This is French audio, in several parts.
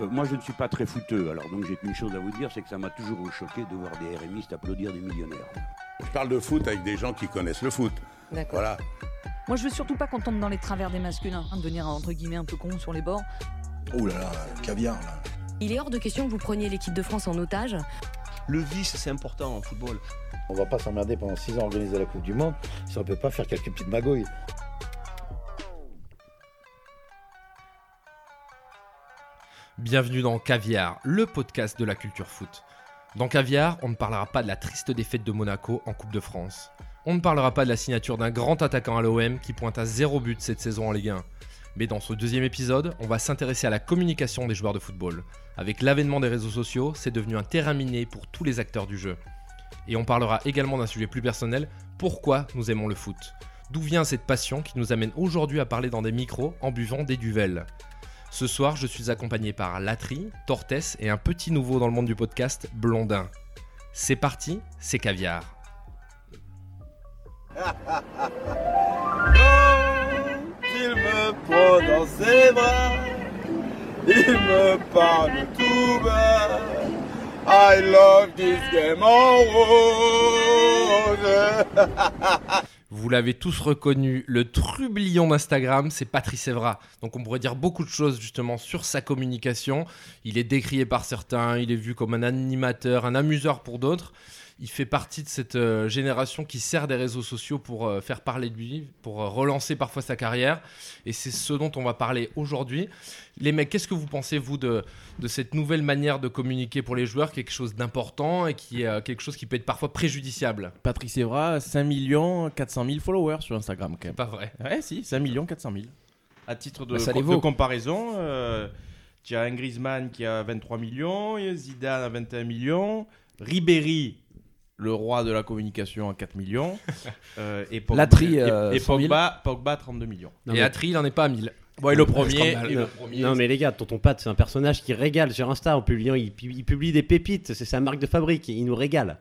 Euh, moi, je ne suis pas très fouteux, alors donc j'ai qu'une chose à vous dire, c'est que ça m'a toujours choqué de voir des RMistes applaudir des millionnaires. Je parle de foot avec des gens qui connaissent le foot. Voilà. Moi, je veux surtout pas qu'on tombe dans les travers des masculins, hein, devenir entre guillemets un peu con sur les bords. Oh là là, caviar là. Il est hors de question que vous preniez l'équipe de France en otage. Le vice, c'est important en football. On va pas s'emmerder pendant 6 ans à organiser la Coupe du Monde si on peut pas faire quelques petites magouilles. Bienvenue dans Caviar, le podcast de la culture foot. Dans Caviar, on ne parlera pas de la triste défaite de Monaco en Coupe de France. On ne parlera pas de la signature d'un grand attaquant à l'OM qui pointe à zéro but cette saison en Ligue 1. Mais dans ce deuxième épisode, on va s'intéresser à la communication des joueurs de football. Avec l'avènement des réseaux sociaux, c'est devenu un terrain miné pour tous les acteurs du jeu. Et on parlera également d'un sujet plus personnel, pourquoi nous aimons le foot D'où vient cette passion qui nous amène aujourd'hui à parler dans des micros en buvant des duvels Ce soir, je suis accompagné par Latri, Tortes et un petit nouveau dans le monde du podcast, Blondin. C'est parti, c'est caviar. Il me il me parle tout bas. I love this game. Vous l'avez tous reconnu, le trublion d'Instagram, c'est Patrice Evra. Donc on pourrait dire beaucoup de choses justement sur sa communication. Il est décrié par certains, il est vu comme un animateur, un amuseur pour d'autres il fait partie de cette euh, génération qui sert des réseaux sociaux pour euh, faire parler de lui, pour euh, relancer parfois sa carrière. Et c'est ce dont on va parler aujourd'hui. Les mecs, qu'est-ce que vous pensez, vous, de, de cette nouvelle manière de communiquer pour les joueurs, quelque chose d'important et qui est quelque chose qui peut être parfois préjudiciable? Patrice Evra, 5 400 000 followers sur Instagram, quand même. Pas vrai. Ouais, si, 5 400 000. À titre de, Bah, de comparaison, euh, tu as un Griezmann qui a 23 millions, Zidane a 21 millions, Ribéry, le roi de la communication, à 4 millions, euh, et Pogba, euh, et, 100 000. Pogba, Pogba, 32 millions. Non, Et mais- Atri, il n'en est pas à 1000. Bon, et le premier, et le premier, Non mais les gars, Tonton Pat, c'est un personnage qui régale sur Insta en publiant, il, pu- il publie des pépites, c'est sa marque de fabrique, il nous régale.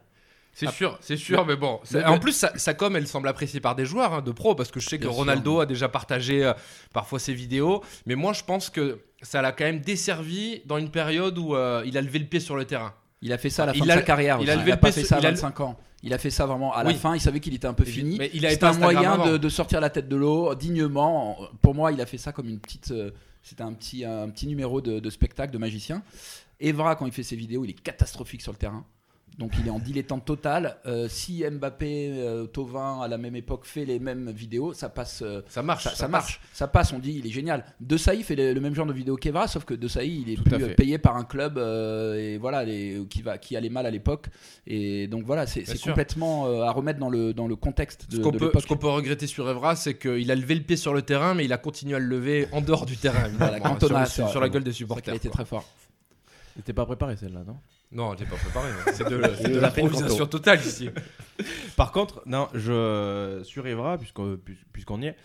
C'est sûr, c'est sûr, mais bon. En plus, sa, sa com, elle semble appréciée par des joueurs hein, de pro, parce que je sais que Ronaldo a déjà partagé euh, parfois ses vidéos, mais moi, je pense que ça l'a quand même desservi dans une période où euh, il a levé le pied sur le terrain. Il a fait ça à la Il fin a- de sa carrière. il a Il a pas fait ça à il a- 25 ans. Il a fait ça vraiment à la Oui. fin. Il savait qu'il était un peu fini. mais il avait C'était un moyen de sortir la tête de l'eau dignement. Pour moi, il a fait ça comme une petite. euh, C'était un petit, un petit numéro de, de spectacle de magicien. Evra, quand il fait ses vidéos, il est catastrophique sur le terrain. Donc il est en dilettante total. Euh, si Mbappé, euh, Tovin à la même époque fait les mêmes vidéos, ça passe. euh, Ça marche. ça, marche, ça passe, on dit, il est génial. De Saï fait le, le même genre de vidéo qu'Evra, sauf que De Saï, il est Tout plus à euh, payé par un club euh, et voilà, les- qui, va, qui allait mal à l'époque. Et donc voilà, c'est complètement euh, à remettre dans le, dans le contexte de, Ce qu'on de peut, l'époque. ce qu'on peut regretter sur Evra, c'est qu'il a levé le pied sur le terrain, mais il a continué à le lever en dehors du terrain. Voilà, Cantona, sur, sur la gueule des supporters. a été quoi. très fort. T'étais pas préparé celle-là, non? Non, t'es pas préparé. hein. C'est de, c'est de l'a l'improvisation totale ici. Par contre, non, je sur Evra, puisqu'on puis- puisqu'on y est,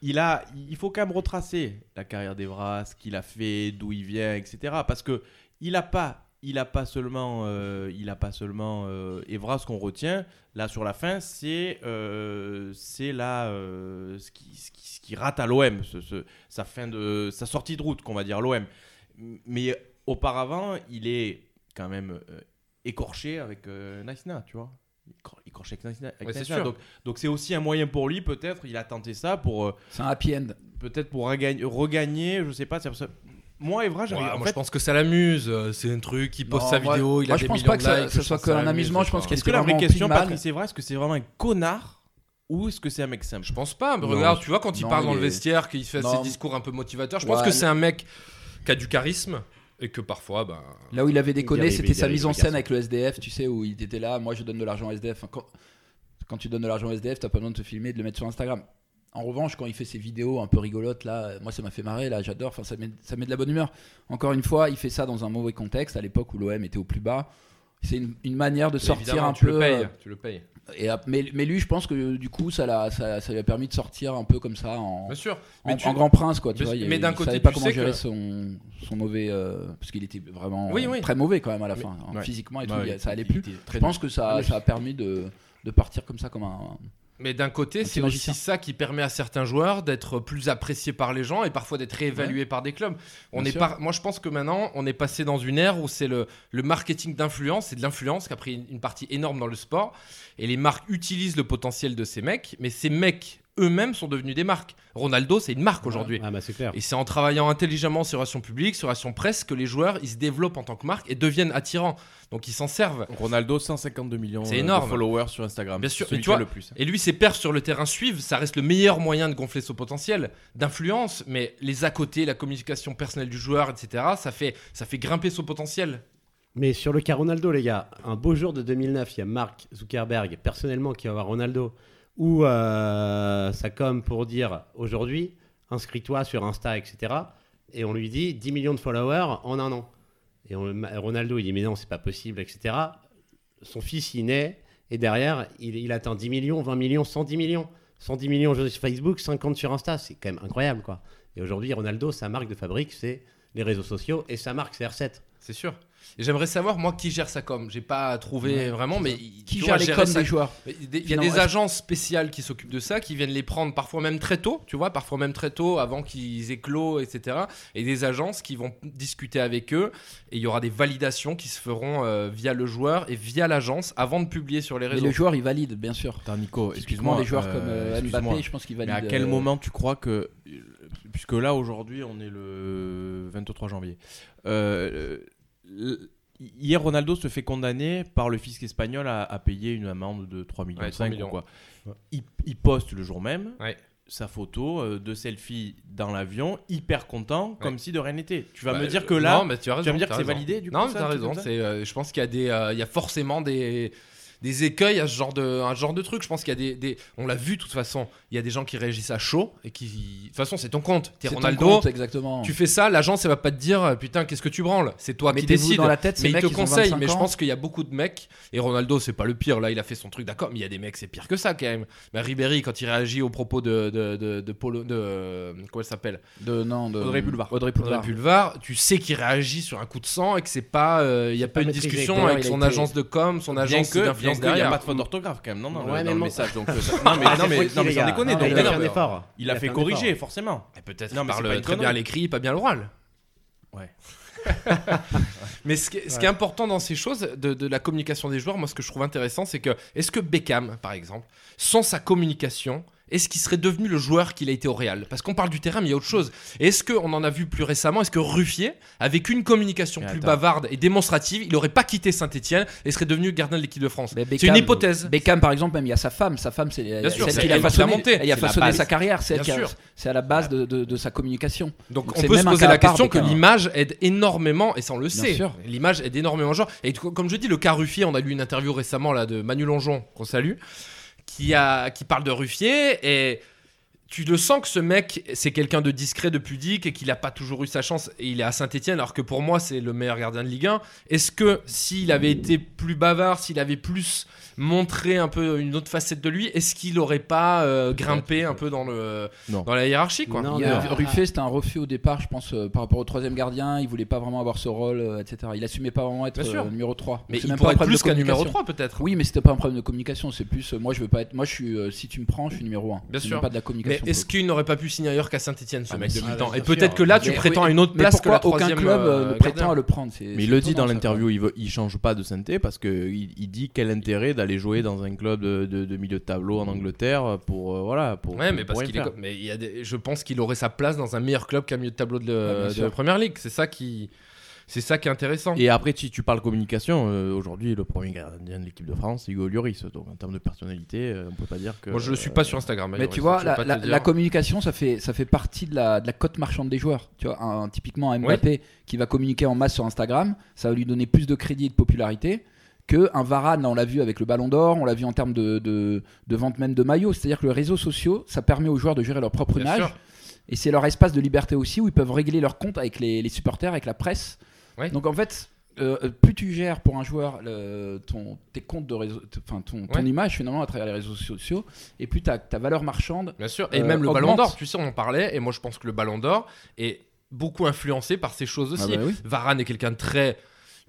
il a, il faut quand même retracer la carrière d'Evra, ce qu'il a fait, d'où il vient, etc. Parce que il a pas, il a pas seulement, euh, il a pas seulement euh, Evra. Ce qu'on retient là sur la fin, c'est, euh, c'est là euh, ce qui, ce qui, ce qui rate à l'OM, ce- ce- sa fin de, sa sortie de route, qu'on va dire l'OM. Mais auparavant, il est quand même euh, écorché avec euh, Naïsna, tu vois. Écor- Écorché avec Naïsna. avec Ouais, c'est Naïsna. sûr. Donc, donc c'est aussi un moyen pour lui, peut-être. Il a tenté ça pour euh, C'est un happy end. peut-être pour regagner, regagner, je sais pas. c'est ça- Moi, Evra, j'arrive. Ouais, moi, fait, je pense que ça l'amuse. euh, C'est un truc, il poste Non, sa moi- vidéo, il moi, a je des pense millions pas que ça- de likes. ça je soit que un amusement, je pense qu'il est-ce que la vraie question, mal. Patrice Evra, est-ce que c'est vraiment un connard ou est-ce que c'est un mec simple? Je pense pas. mais Non, regarde, tu vois, quand il non, parle dans le est- vestiaire, qu'il fait Non. ses discours un peu motivateurs, je Ouais, pense que c'est un mec qui a du charisme et que parfois, ben. Là où il avait déconné, c'était sa mise en scène avec le SDF, tu sais, où il était là, moi je donne de l'argent au SDF. Quand, quand tu donnes de l'argent au SDF, t'as pas besoin de te filmer de le mettre sur Instagram. En revanche, quand il fait ses vidéos un peu rigolotes, là, moi ça m'a fait marrer, là, j'adore, enfin, ça, met, ça met de la bonne humeur. Encore une fois, il fait ça dans un mauvais contexte, à l'époque où l'OM était au plus bas. C'est une, une manière de sortir un tu peu. le payes. euh, Tu le payes. Et, ap- mais, mais lui, je pense que du coup, ça, ça, ça lui a permis de sortir un peu comme ça en, Bien sûr. en, Mais tu- en grand prince, quoi. Tu Mais- vois, il, mais d'un il côté, savait pas tu comment gérer que- son, son mauvais. euh, parce qu'il était vraiment Oui, oui. très mauvais quand même à la fin, hein, ouais. physiquement et tout. ouais, ça allait plus. Je pense que ça, Ah, ça a permis de, de partir comme ça, comme un, Mais d'un côté, petit c'est aussi ça qui permet à certains joueurs d'être plus appréciés par les gens et parfois d'être réévalués par des clubs. On Bien est moi, je pense que maintenant, on est passé dans une ère où c'est le, le marketing d'influence, c'est de l'influence qui a pris une partie énorme dans le sport. Et les marques utilisent le potentiel de ces mecs, mais ces mecs eux-mêmes sont devenus des marques. Ronaldo, c'est une marque aujourd'hui. Ah bah c'est clair. Et c'est en travaillant intelligemment sur relations publiques, sur relations presse, que les joueurs ils se développent en tant que marque et deviennent attirants. Donc ils s'en servent. Ronaldo, 152 millions C'est euh, énorme. de followers sur Instagram. Bien sûr, qui tu vois, a le plus. et lui, ses perfs sur le terrain suivent, ça reste le meilleur moyen de gonfler son potentiel d'influence, mais les à côté, la communication personnelle du joueur, etc., ça fait, ça fait grimper son potentiel. Mais sur le cas Ronaldo, les gars, un beau jour de 2009, il y a Mark Zuckerberg, personnellement, qui va voir Ronaldo, ou euh, sa com pour dire aujourd'hui, inscris-toi sur Insta, etc. Et on lui dit 10 millions de followers en un an. Et on- Ronaldo, il dit mais non, c'est pas possible, etc. Son fils, il naît, et derrière, il, il atteint 10 millions, 20 millions, 110 millions. 110 millions sur Facebook, 50 sur Insta, c'est quand même incroyable, quoi. Et aujourd'hui, Ronaldo, sa marque de fabrique, c'est les réseaux sociaux, et sa marque, c'est R7. C'est sûr. Et j'aimerais savoir, moi, qui gère sa com. J'ai pas trouvé Ouais, vraiment, mais Qui gère vois, les sa- des joueurs Mais Il y a des- agences spéciales qui s'occupent de ça, qui viennent les prendre parfois même très tôt, tu vois, parfois même très tôt, avant qu'ils éclosent, etc. Et des agences qui vont discuter avec eux. Et il y aura des validations qui se feront euh, via le joueur et via l'agence avant de publier sur les Mais réseaux. le joueur, il valide, bien sûr. Attends, Nico, excuse-moi. des joueurs euh, comme euh. Mbappé, je pense qu'il Mais valide. à quel euh, moment tu crois que. Puisque là, aujourd'hui, on est le 23 janvier. Euh, hier, Ronaldo se fait condamner par le fisc espagnol à, à payer une amende de 3 millions. Ouais, 3 ou quoi. Il, il poste le jour même Ouais. sa photo euh, de selfie dans l'avion, hyper content, comme si de rien n'était. Tu vas Bah, me dire euh, que là, non, mais tu, as vas me dire que c'est validé du coup Non, mais t'as un truc raison. euh, je pense qu'il y a des, euh, il y a forcément des des écueils à ce genre de, à ce genre de truc. Je pense qu'il y a des, des- on l'a vu de toute façon. Il y a des gens qui réagissent à chaud et qui, de toute façon, c'est ton compte. T'es Ronaldo. compte, exactement. Tu fais ça, l'agence, elle va pas te dire, euh, putain, qu'est-ce que tu branles? C'est toi qui décides. dans la tête, mais il te conseille. 25 Mais je pense qu'il y a beaucoup de mecs. Et Ronaldo, c'est pas le pire. Là, il a fait son truc, d'accord. Mais il y a des mecs, c'est pire que ça quand même. Mais Ribéry, quand il réagit au propos de de de, de Polo, de comment elle s'appelle? De non, de Audrey Pulvar. Audrey Pulvar. Tu sais qu'il réagit sur un coup de sang et que c'est pas, euh, il y a pas, pas une discussion avec son agence de com, son agence que, qu'il n'y a pas de faute d'orthographe quand même, non, non, Ouais, dans mais le message. Donc, euh, ça- non, mais, Ah, non, mais, non, mais sans déconner. Donc, il a fait un effort. Il a fait corriger, forcément. Peut-être Non, qu'il parle très bien l'écrit, pas bien l'oral. Ouais. Mais ce qui, ce qui est important dans ces choses de, de la communication des joueurs, moi ce que je trouve intéressant, c'est que est-ce que Beckham, par exemple, sans sa communication, est-ce qu'il serait devenu le joueur qu'il a été au Real? Parce qu'on parle du terrain, mais il y a autre chose. Est-ce qu'on en a vu plus récemment Est-ce que Ruffier, avec une communication Mais plus attends. bavarde et démonstrative, il n'aurait pas quitté Saint-Etienne et serait devenu gardien de l'équipe de France? C'est une hypocthèse. Beckham, par exemple, même il y a sa femme. Sa femme, c'est sûr, qui elle a qui façonné, elle a façonné sa carrière. C'est c'est à la base de, de- de sa communication. Donc, on peut se poser la question que l'image aide énormément, et ça on le Bien sait, l'image aide énormément. Genre, et co- comme je dis, le cas Ruffier, on a lu une interview récemment là de Manu Longeon, qu'on salue, qui, parle de Ruffier, et tu le sens que ce mec, c'est quelqu'un de discret, de pudique, et qu'il n'a pas toujours eu sa chance, et il est à Saint-Etienne, alors que pour moi, c'est le meilleur gardien de Ligue 1. Est-ce que s'il avait été plus bavard, s'il avait plus montré un peu une autre facette de lui, est-ce qu'il n'aurait pas euh, grimpé un peu dans, le, Non. dans la hiérarchie quoi? Non, a- Ruffier, c'était un refus au départ, je pense, euh, par rapport au troisième gardien. Il voulait pas vraiment avoir ce rôle, euh, etc. Il assumait pas vraiment être Bien sûr. euh, numéro 3. Mais il même pourrait pas être plus qu'un numéro communication. 3 peut-être. Oui, mais c'était pas un problème de communication. C'est plus, euh, moi, je veux pas être. Moi, je suis. euh, si tu me prends, je suis numéro 1. Bien sûr. Pas de la Mais est-ce qu'il n'aurait pas pu signer ailleurs qu'à Saint-Etienne, ce Ah, mec depuis le temps Et peut-être que là, tu Mais prétends oui, à une autre mais place que la aucun troisième. club euh, euh, ne prétend à le prendre C'est- Mais c'est il le dit dans l'interview, il, veut- il change pas de santé parce qu'il il dit quel intérêt d'aller jouer dans un club de, de- de milieu de tableau en Angleterre pour euh, voilà pour Ouais, mais pour parce qu'il est. Mais il y a des- je pense qu'il aurait sa place dans un meilleur club qu'un milieu de tableau de, Ouais, bien de première ligue. C'est ça qui, c'est ça qui est intéressant. Et après, si tu parles communication, euh, aujourd'hui, le premier gardien de l'équipe de France, c'est Hugo Lloris. Donc, en termes de personnalité, euh, on peut pas dire que. Moi, je ne suis pas sur Instagram. Mais tu vois, la, communication, ça fait, ça fait partie de la, de la cote marchande des joueurs. Tu vois, un, typiquement un Mbappé qui va communiquer en masse sur Instagram, ça va lui donner plus de crédit et de popularité que un Varane. Là, on l'a vu avec le Ballon d'Or, on l'a vu en termes de, de, de vente même de maillots. C'est-à-dire que les réseaux sociaux, ça permet aux joueurs de gérer leur propre Bien image. sûr. Et c'est leur espace de liberté aussi où ils peuvent régler leur compte avec les, les supporters, avec la presse. Ouais. Donc en fait, euh, plus tu gères pour un joueur le- ton, tes comptes de réseau, t- enfin ton, ton Ouais. image finalement à travers les réseaux sociaux, et plus ta, ta valeur marchande. Bien sûr. Et euh, même le Ballon d'Or, tu sais, on en parlait. Et moi, je pense que le Ballon d'Or est beaucoup influencé par ces choses aussi. Ah bah oui. Varane est quelqu'un de très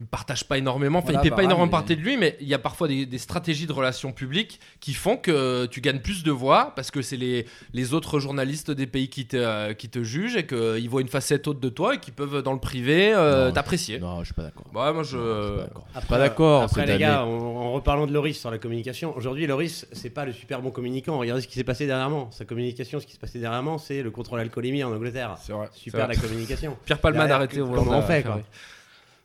il partage pas énormément, enfin Voilà, il fait pas Varane, énormément mais- partie de lui, mais il y a parfois des, des stratégies de relations publiques qui font que tu gagnes plus de voix parce que c'est les, les autres journalistes des pays qui te, euh, qui te jugent et qu'ils voient une facette haute de toi et qui peuvent dans le privé euh, Non, t'apprécier. Non, je suis pas d'accord. Ouais, moi je. Je suis pas d'accord. Après, c'est les gars, en, en reparlant de Loris sur la communication, aujourd'hui, Loris, c'est pas le super bon communicant. Regardez ce qui s'est passé dernièrement. Sa communication, ce qui s'est passé dernièrement, c'est le contrôle alcoolémie en Angleterre. C'est vrai. Super la communication. Pierre Palman Derrière, arrêté au comment volant on de- fait, quoi.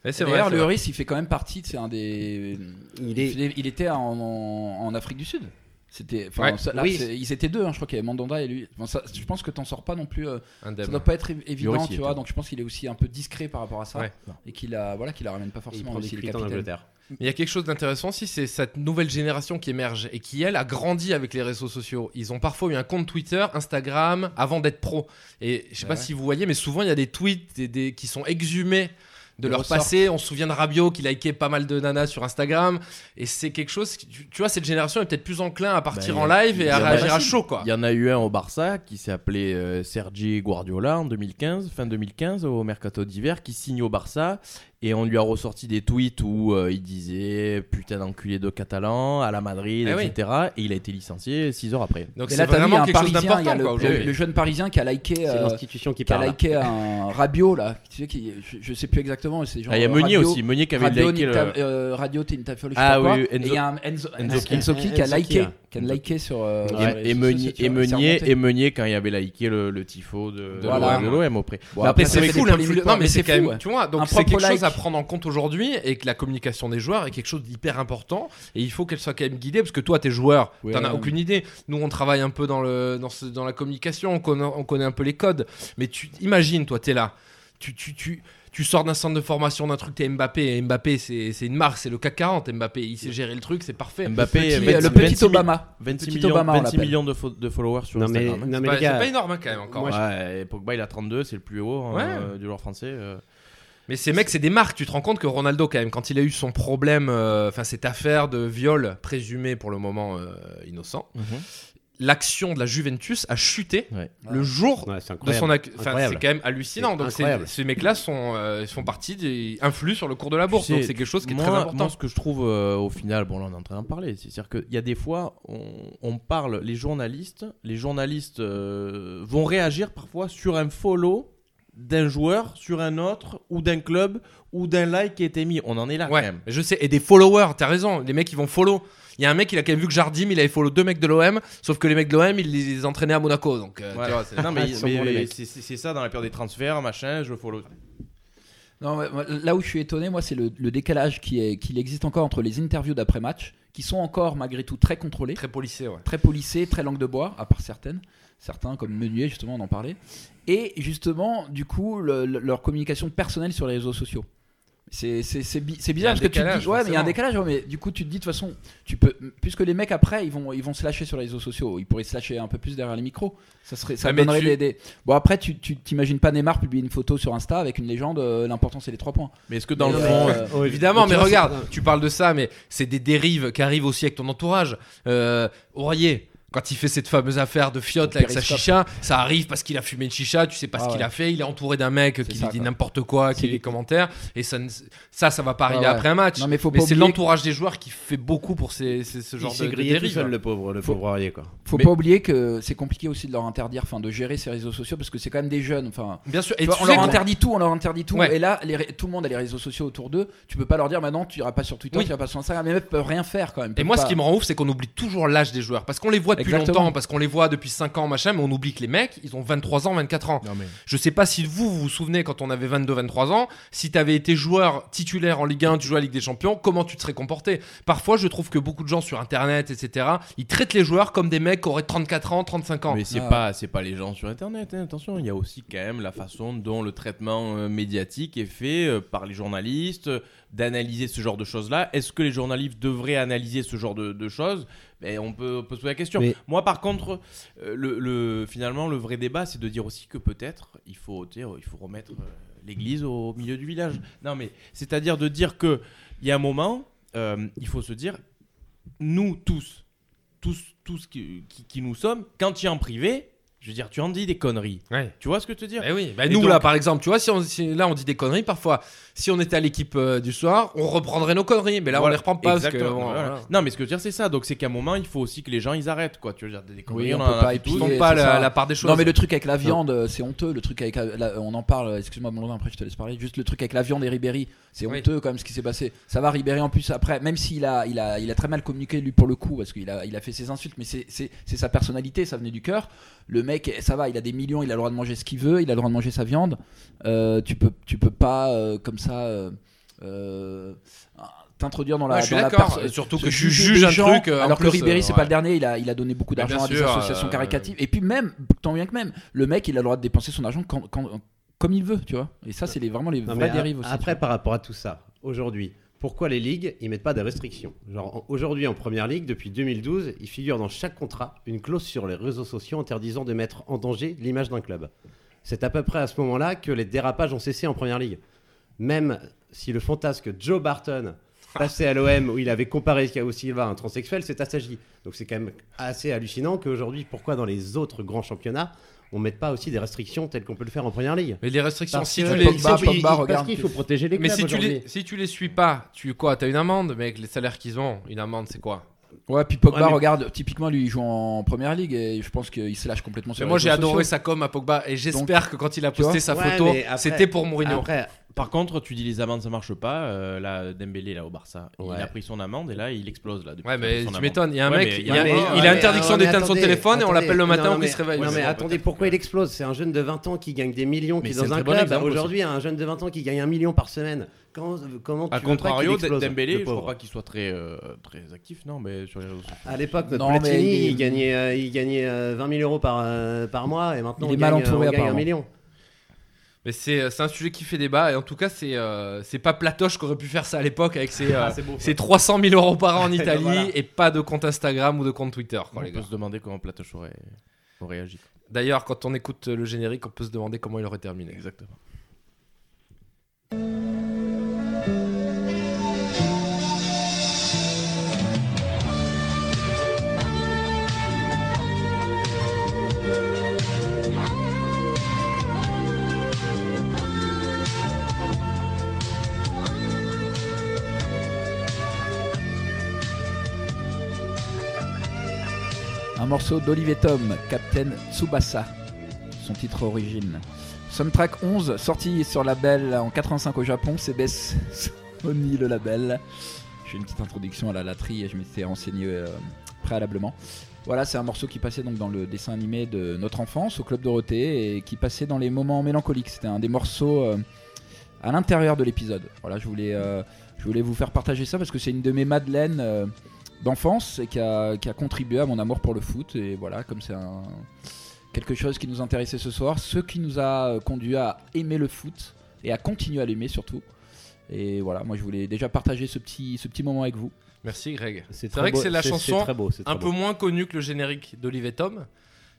Ouais, c'est vrai. D'ailleurs, le. Lloris, il fait quand même partie, c'est un des. Il est- Il, il était en, en- en Afrique du Sud. C'était, Ouais. Oui. ils étaient deux, hein, je crois qu'il y avait Mandanda et lui. Enfin, ça, je pense que t'en sors pas non plus. euh, ça doit pas être évi- évident, il tu vois. Donc je pense qu'il est aussi un peu discret par rapport à ça Ouais. et qu'il a, voilà, qu'il la ramène pas il forcément. prend frites en. Angleterre. Mais il y a quelque chose d'intéressant aussi, c'est cette nouvelle génération qui émerge et qui, elle, a grandi avec les réseaux sociaux. Ils ont parfois eu un compte Twitter, Instagram, avant d'être pro. Et je sais pas Ouais. si vous voyez, mais souvent, il y a des tweets des- des- qui sont exhumés de leur passé. On se souvient de Rabiot qui likait pas mal de nanas sur Instagram. Et c'est quelque chose, qui- tu, tu vois, cette génération est peut-être plus enclin à partir Bah, en live et à réagir à chaud, quoi. Il y en a eu un au Barça qui s'est appelé euh, Sergi Guardiola en 2015, fin 2015, au mercato d'hiver, qui signe au Barça. Et on lui a ressorti des tweets où euh, il disait putain d'enculé de Catalan à la Madrid, Eh oui. etc. Et il a été licencié 6 heures après. Donc c'est vraiment un quelque chose Parisien, d'important, le, quoi, le- jeune Parisien qui a liké, euh, l'institution qui qui a liké un Rabiot là. Tu sais, qui, je, je sais plus exactement. Ah, il y a euh, Meunier aussi, Meunier qui avait Radio, liké le- euh, Radio sais Ah oui, Et il y a un Enzo, Enzo qui a liké, là. qui a liké sur. euh, Et- sur les et, réseaux Meunier, et, Meunier, remonté. et Meunier quand il avait liké le, le tifo de, de Voilà. l'OM, de l'OM auprès. Bon, après, c'est polémiques, Non, mais mais c'est quand même, ouais. tu vois, donc c'est quelque chose à prendre en compte aujourd'hui et que la communication des joueurs est quelque chose d'hyper important et il faut qu'elle soit quand même guidée parce que toi, t'es joueur, Ouais. t'en as aucune idée. Nous, on travaille un peu dans, le, dans, la communication, on connaît, on connaît un peu les codes, mais tu imagines, toi, t'es là, tu, tu, tu, tu sors d'un centre de formation d'un truc, t'es Mbappé, et Mbappé, c'est c'est une marque, c'est le CAC 40, Mbappé, il sait gérer le truc, c'est parfait. Mbappé, Petit- 26 le petit 26 Obama. 26 Petit millions, Obama, on 26 l'appelle. millions de, fo- de followers sur Non, mais, Instagram. hein. non, C'est mais pas, c'est énorme hein, quand même encore. moi, Ouais, et Pogba il a 32, c'est le plus haut hein, Ouais. euh, du joueur français. euh. Mais ces mecs, c'est des marques. Tu te rends compte que Ronaldo, quand même, quand il a eu son problème, euh, enfin cette affaire de viol présumé pour le moment euh, innocent, l'action de la Juventus a chuté Ouais. le jour Ouais, c'est de son. ac- Enfin, c'est quand même hallucinant. C'est Donc c'est- incroyable. ces mecs-là sont, euh, partie des influx sur le cours de la Tu bourse. sais, donc c'est quelque chose qui est moi, très important. Moi, ce que je trouve euh, au final, bon là on est en train d'en parler, c'est-à-dire qu'il y a des fois, on, on parle, les journalistes, les journalistes euh, vont réagir parfois sur un follow d'un joueur, sur un autre, ou d'un club, ou d'un like qui a été mis. On en est là Ouais, quand même. je sais. Et des followers, t'as raison. Les mecs, ils vont follow. Il y a un mec, il a quand même vu que Jardim, il avait follow deux mecs de l'OM, sauf que les mecs de l'OM, il les entraînait à Monaco. Donc, euh, tu Voilà. vois, c'est- non mais, Ils c'est ça dans la période des transferts, machin, je follow. Non, là où je suis étonné, moi, c'est le, le décalage qui est qu'il existe encore entre les interviews d'après match, qui sont encore malgré tout très contrôlées, très policé, ouais. très polissées, très langue de bois, à part certaines, certains comme Meunier justement, on en parlait, et justement, du coup, le- le- leur communication personnelle sur les réseaux sociaux. C'est bizarre parce que tu te dis, ouais, mais il y a un décalage, ouais, mais du coup, tu te dis de toute façon, tu peux, puisque les mecs après, ils vont, ils vont se lâcher sur les réseaux sociaux, ils pourraient se lâcher un peu plus derrière les micros. Ça serait, ça mais donnerait tu- des, des- Bon, après, tu tu t'imagines pas Neymar publier une photo sur Insta avec une légende, euh, l'important c'est les trois points. Mais est-ce que dans Mais le fond, mais, euh, Oh, Évidemment, tu mais vois, regarde, tu parles de ça, mais c'est des dérives qui arrivent aussi avec ton entourage. Euh, Aurier, quand il fait cette fameuse affaire de fiotte là, avec sa chicha, ça arrive parce qu'il a fumé une chicha, tu sais pas ce Ah qu'il ouais. a fait, il est entouré d'un mec qui lui dit n'importe quoi, qui lit les commentaires, et ça, ça, ça va pas arriver ouais. après un match. Non, mais faut pas c'est l'entourage des joueurs qui fait beaucoup pour ces, ces- ce Il genre de, grillé tout dérives. seul, le pauvre, le pauvre Aurier, quoi. Faut Mais- pas oublier que c'est compliqué aussi de leur interdire, enfin, de gérer ces réseaux sociaux parce que c'est quand même des jeunes. Enfin, Bien sûr, tu et vois, tu on leur interdit tout, on leur interdit tout. Ouais. Et là, les tout le monde a les réseaux sociaux autour d'eux. Tu peux pas leur dire maintenant, tu iras pas sur Twitter, tu iras pas sur Instagram. Mecs peuvent rien faire quand même. Et moi, ce qui me rend ouf, c'est qu'on oublie toujours l'âge des joueurs. Parce qu'on les voit depuis Exactement. longtemps, parce qu'on les voit depuis 5 ans, machin, mais on oublie que les mecs, ils ont 23 ans, 24 ans. Non, mais- Je sais pas si vous, vous vous souvenez quand on avait 22, 23 ans, si tu avais été joueur titulaire en Ligue 1, tu jouais à la Ligue des Champions, comment tu te serais comporté? Parfois, je trouve que beaucoup de gens sur Internet, etc., ils traitent les joueurs comme des mecs qui auraient 34 ans, 35 ans. Mais c'est Ah. pas c'est pas les gens sur internet hein, attention il y a aussi quand même la façon dont le traitement euh, médiatique est fait euh, par les journalistes euh, d'analyser ce genre de choses là est-ce que les journalistes devraient analyser ce genre de, de choses? Ben, on peut, on peut se poser la question. Mais- moi par contre euh, le, le- finalement le vrai débat c'est de dire aussi que peut-être il faut dire, il faut remettre euh, l'église au milieu du village. Non mais c'est à dire de dire que il y a un moment euh, il faut se dire nous tous tous tous qui, qui- qui nous sommes quand tu es en privé Je veux dire, tu en dis des conneries. Ouais. Tu vois ce que je te dire? Eh oui, bah nous donc- là par exemple, tu vois, si, on, si là on dit des conneries, parfois, si on était à l'équipe euh, du soir, on reprendrait nos conneries, mais là on Voilà, les reprend pas parce que. exactement, bon, voilà. voilà. Non, mais ce que je veux dire, c'est ça. Donc, c'est qu'à un moment, il faut aussi que les gens ils arrêtent, quoi. Tu veux dire, des conneries, Oui, on en peut pas pas la- part des choses. Non, mais le truc avec la viande, euh, c'est honteux. Le truc avec la- on en parle. Excuse-moi, Blondin, après je te laisse parler. Juste le truc avec la viande et Ribéry, c'est Oui. honteux quand même ce qui s'est passé. Ça va, Ribéry en plus après, même s'il a, il a, il a très mal communiqué lui pour le coup parce qu'il a, il a fait ses insultes, mais c'est, c'est, c'est sa personnalité, ça venait du cœur. Le mec, ça va, il a des millions, il a le droit de manger ce qu'il veut, il a le droit de manger sa viande. Euh, tu peux, tu peux pas euh, comme ça. euh, euh, t'introduire dans la, Ouais, je suis dans la d'accord. perso- Et surtout que je juge un gens, truc, euh, alors que Ribéry c'est ouais. pas le dernier il a, il a donné beaucoup d'argent à des sûr, associations euh, caricatives et puis même tant bien que même le mec il a le droit de dépenser son argent quand, quand- comme il veut tu vois et ça c'est les, vraiment les Non, vraies dérives aussi Après, par rapport à tout ça, aujourd'hui, pourquoi les ligues ils mettent pas des restrictions aujourd'hui en première ligue, depuis 2012, il figure dans chaque contrat une clause sur les réseaux sociaux interdisant de mettre en danger l'image d'un club. C'est à peu près à ce moment-là que les dérapages ont cessé en première ligue. Même si le fantasque Joe Barton passé à l'OM où il avait comparé Thiago Silva à un transsexuel, c'est assagi. Donc c'est quand même assez hallucinant qu'aujourd'hui, pourquoi dans les autres grands championnats, on mette pas aussi des restrictions telles qu'on peut le faire en première ligue? Mais les restrictions, Parce si tu les. Pogba, Pogba, regarde. qu'il faut protéger les Mais si tu, les, si tu les suis pas, tu quoi T'as une amende, mais avec les salaires qu'ils ont, une amende c'est quoi? Ouais puis Pogba Ouais, mais- regarde typiquement lui il joue en première ligue et je pense qu'il se lâche complètement sur Mais les moi j'ai adoré sa com à Pogba et j'espère que quand il a posté sa Ouais, photo, après- c'était pour Mourinho. Après, Par contre, tu dis les amendes ça marche pas. euh, là, Dembélé là au Barça, Ouais. il a pris son amende et là il explose là. depuis Ouais, qu'il mais tu m'étonnes, il y a un mec, il, a, il- interdiction d'éteindre son attendez, téléphone et on l'appelle le matin non, quand mais- il se réveille. Non, mais attendez, pourquoi il explose? C'est un jeune de 20 ans qui gagne des millions, qui Mais est c'est un dans un bon club. exemple aussi. Aujourd'hui, un jeune de 20 ans qui gagne un million par semaine. Comment, comment tu veux qu'il contrario, Dembélé, je crois pas qu'il soit très très, euh, très actif, non, mais sur les réseaux sociaux. À l'époque, notre Platini, il est- il, gagnait, euh, il gagnait euh, 20 000 euros par, euh, par mois et maintenant Il est on mal gagne, entouré, on gagne un million. Mais c'est c'est un sujet qui fait débat et en tout cas c'est euh, c'est pas Platoche qui aurait pu faire ça à l'époque avec ses, euh, c'est beau, ça. ses 300 000 euros par an en Italie Voilà. et pas de compte Instagram ou de compte Twitter. quoi, On les peut gars. se demander comment Platoche aurait, aurait réagi. D'ailleurs quand on écoute le générique on peut se demander comment il aurait terminé. Exactement. Morceau d'Olivier Tom Captain Tsubasa son titre origine. Soundtrack 11 sorti sur label en 85 au Japon CBS Sony le label. J'ai une petite introduction à la laterie et je m'étais renseigné euh, préalablement. Voilà c'est un morceau qui passait donc dans le dessin animé de notre enfance au Club Dorothée et qui passait dans les moments mélancoliques. C'était un des morceaux euh, à l'intérieur de l'épisode. Voilà je voulais euh, je voulais vous faire partager ça parce que c'est une de mes madeleines d'enfance et qui a, qui a contribué à mon amour pour le foot et voilà comme c'est un quelque chose qui nous intéressait ce soir ce qui nous a euh, conduit à aimer le foot et à continuer à l'aimer surtout et voilà moi je voulais déjà partager ce petit ce petit moment avec vous Merci Greg. C'est très vrai que c'est la chanson très beau, c'est un très peu moins connue que le générique d'Olivier Tom,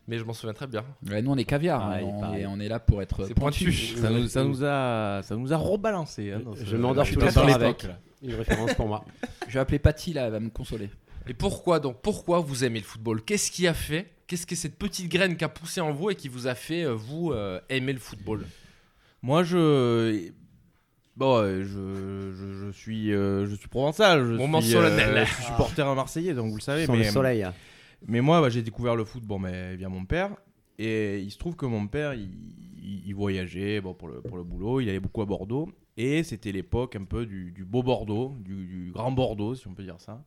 mais je m'en souviens très bien. Ouais, nous on est caviar hein, Pareil, on. Est, on est là pour être C'est pointu. pointu. Ça nous, ça nous a, ça nous a rebalancé. hein, Je m'endors tous les soirs avec. là. Une référence pour moi. je vais appeler Patty là elle va me consoler Et pourquoi donc Pourquoi vous aimez le football? Qu'est-ce qui a fait Qu'est-ce que cette petite graine qui a poussé en vous et qui vous a fait euh, vous euh, aimer le football? Moi, je. Bon, euh, je, je, je suis, euh, je suis provençal. Je Moment suis, solennel. euh, je suis supporter à Marseillais, donc vous le savez. Sans mais, le soleil. mais moi, bah, j'ai découvert le foot bon, mais, via mon père. Et il se trouve que mon père, il, il- il voyageait bon, pour, le, pour le boulot. Il allait beaucoup à Bordeaux. Et c'était l'époque un peu du, beau Bordeaux, du, grand Bordeaux, si on peut dire ça.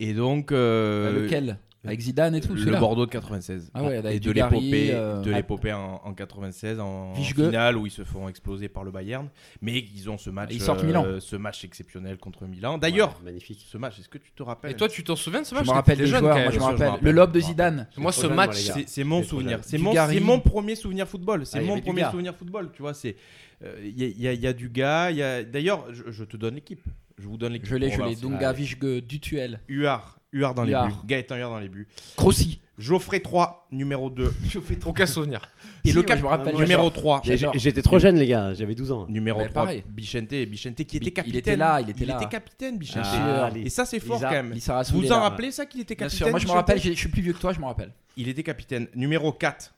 Et donc. euh, lequel? Avec Zidane et tout le Bordeaux de 96. Ah ouais, avec et de l'épopée euh, de l'épopée en, en 96 en, finale où ils se font exploser par le Bayern, mais ils ont ce match, Ils sortent euh, Milan. ce match exceptionnel contre Milan. D'ailleurs, Ouais, magnifique. ce match, est-ce que tu te rappelles? Et toi, tu t'en souviens de ce je match? me rappelle des jeune, joueurs quand moi même. je me je rappelle le lobe de Je Zidane Moi, ce jeune, match, c'est mon souvenir. C'est mon, premier souvenir football. C'est Ah, il y mon premier souvenir football. Tu vois, c'est euh, il y, a- il y a- il y a du gars. il y a- D'ailleurs, je, je te donne l'équipe. Je vous donne l'équipe. je l'ai je l'ai. Dunga Vichgue Dutuel Huard, Huard dans Huard. les buts. Gaëtan Huard dans les buts. Crossi Geoffrey 3, numéro 2. Aucun souvenir. Et Si, le cap- je me rappelle, numéro j'adore. 3. J'ai- J'adore. J'étais trop jeune, les gars. J'avais 12 ans. Numéro Ouais, 3, pareil. Bichente, Bichente qui était Il capitaine. était là, il était là. capitaine, Bichente. Ah, et ça, c'est fort Lisa- quand même. Lisa Vous vous en rappelez ça qu'il était bien capitaine sûr moi je me rappelle je suis plus vieux que toi je me rappelle Il était capitaine. Numéro 4,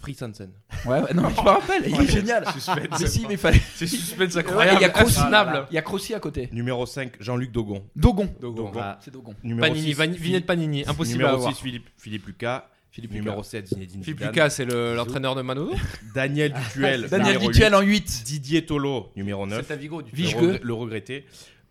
Fritz Hansen. Ouais, ouais, non, mais je me rappelle, il est génial. Suspense. Mais si, mais fallait. C'est suspense incroyable. Il y a Crossi, insoutenable. il y a Crossi à côté. Numéro 5, Jean-Luc Dogon. Dogon. Dogon. Ah. C'est Dogon. Numéro Panini, 6, Vani- Vignette Panini, impossible à Numéro avoir. 6, Philippe, Philippe Lucas. Philippe numéro 7, Zinedine Philippe Zidane. Lucas, c'est le- l'entraîneur de Manodo Daniel Dutuel. Daniel Dutuel 8. en 8. Didier Tolo, numéro 9. C'est Vigo, du le, le regretté.